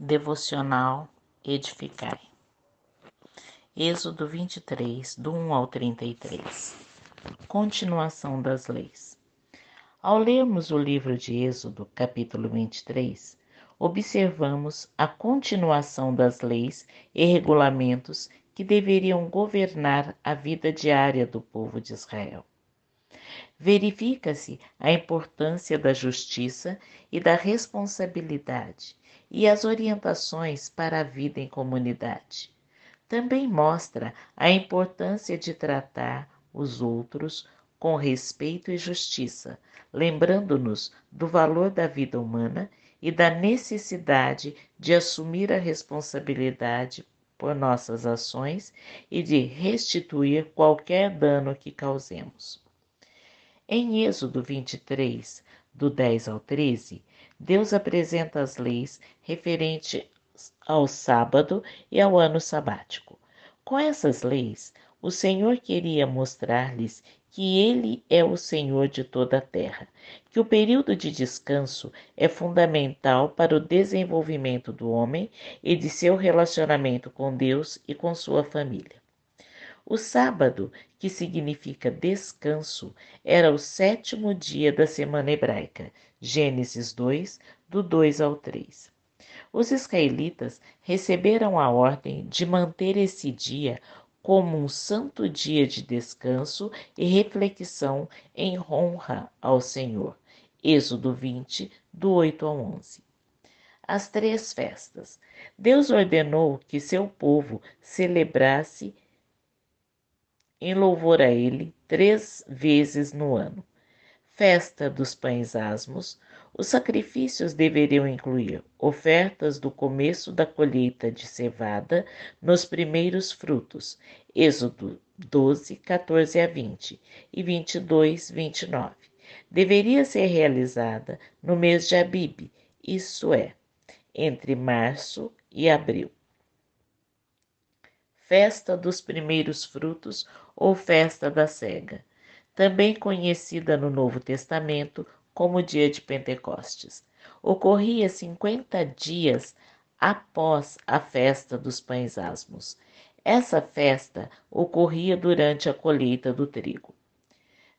Devocional Edificai. Êxodo 23, do 1 ao 33. Continuação das leis. Ao lermos o livro de Êxodo, capítulo 23, observamos a continuação das leis e regulamentos que deveriam governar a vida diária do povo de Israel. Verifica-se a importância da justiça e da responsabilidade e as orientações para a vida em comunidade. Também mostra a importância de tratar os outros com respeito e justiça, lembrando-nos do valor da vida humana e da necessidade de assumir a responsabilidade por nossas ações e de restituir qualquer dano que causemos. Em Êxodo 23, do 10 ao 13, Deus apresenta as leis referentes ao sábado e ao ano sabático. Com essas leis, o Senhor queria mostrar-lhes que Ele é o Senhor de toda a terra, que o período de descanso é fundamental para o desenvolvimento do homem e de seu relacionamento com Deus e com sua família. O sábado, que significa descanso, era o sétimo dia da semana hebraica. Gênesis 2, do 2 ao 3. Os israelitas receberam a ordem de manter esse dia como um santo dia de descanso e reflexão em honra ao Senhor. Êxodo 20, do 8 ao 11. As três festas. Deus ordenou que seu povo celebrasse em louvor a ele três vezes no ano. Festa dos pães asmos. Os sacrifícios deveriam incluir ofertas do começo da colheita de cevada nos primeiros frutos. Êxodo 12, 14 a 20 e 22, 29. Deveria ser realizada no mês de Abib, isso é, entre março e abril festa dos primeiros frutos ou festa da cega, também conhecida no Novo Testamento como dia de Pentecostes. Ocorria 50 dias após a festa dos pães asmos. Essa festa ocorria durante a colheita do trigo.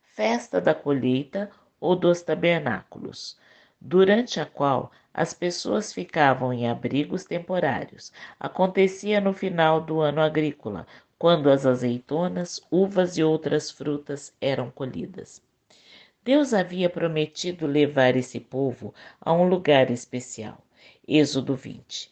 Festa da colheita ou dos tabernáculos durante a qual as pessoas ficavam em abrigos temporários. Acontecia no final do ano agrícola, quando as azeitonas, uvas e outras frutas eram colhidas. Deus havia prometido levar esse povo a um lugar especial. Êxodo 20.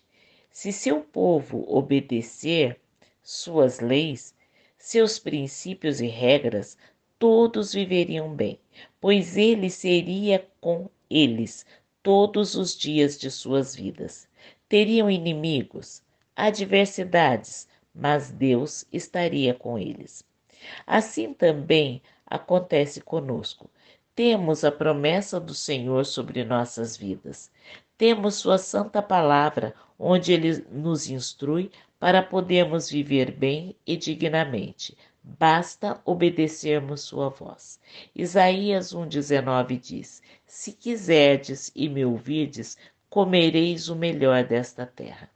Se seu povo obedecer suas leis, seus princípios e regras, todos viveriam bem, pois ele seria com eles todos os dias de suas vidas. Teriam inimigos, adversidades, mas Deus estaria com eles. Assim também acontece conosco. Temos a promessa do Senhor sobre nossas vidas. Temos Sua Santa Palavra, onde Ele nos instrui para podermos viver bem e dignamente. Basta obedecermos sua voz. Isaías 1,19 diz: Se quiserdes e me ouvirdes, comereis o melhor desta terra.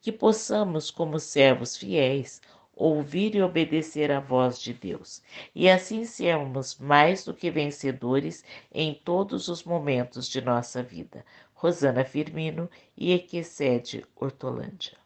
Que possamos, como servos fiéis, ouvir e obedecer à voz de Deus, e assim sermos mais do que vencedores em todos os momentos de nossa vida. Rosana Firmino e Equecede Hortolândia.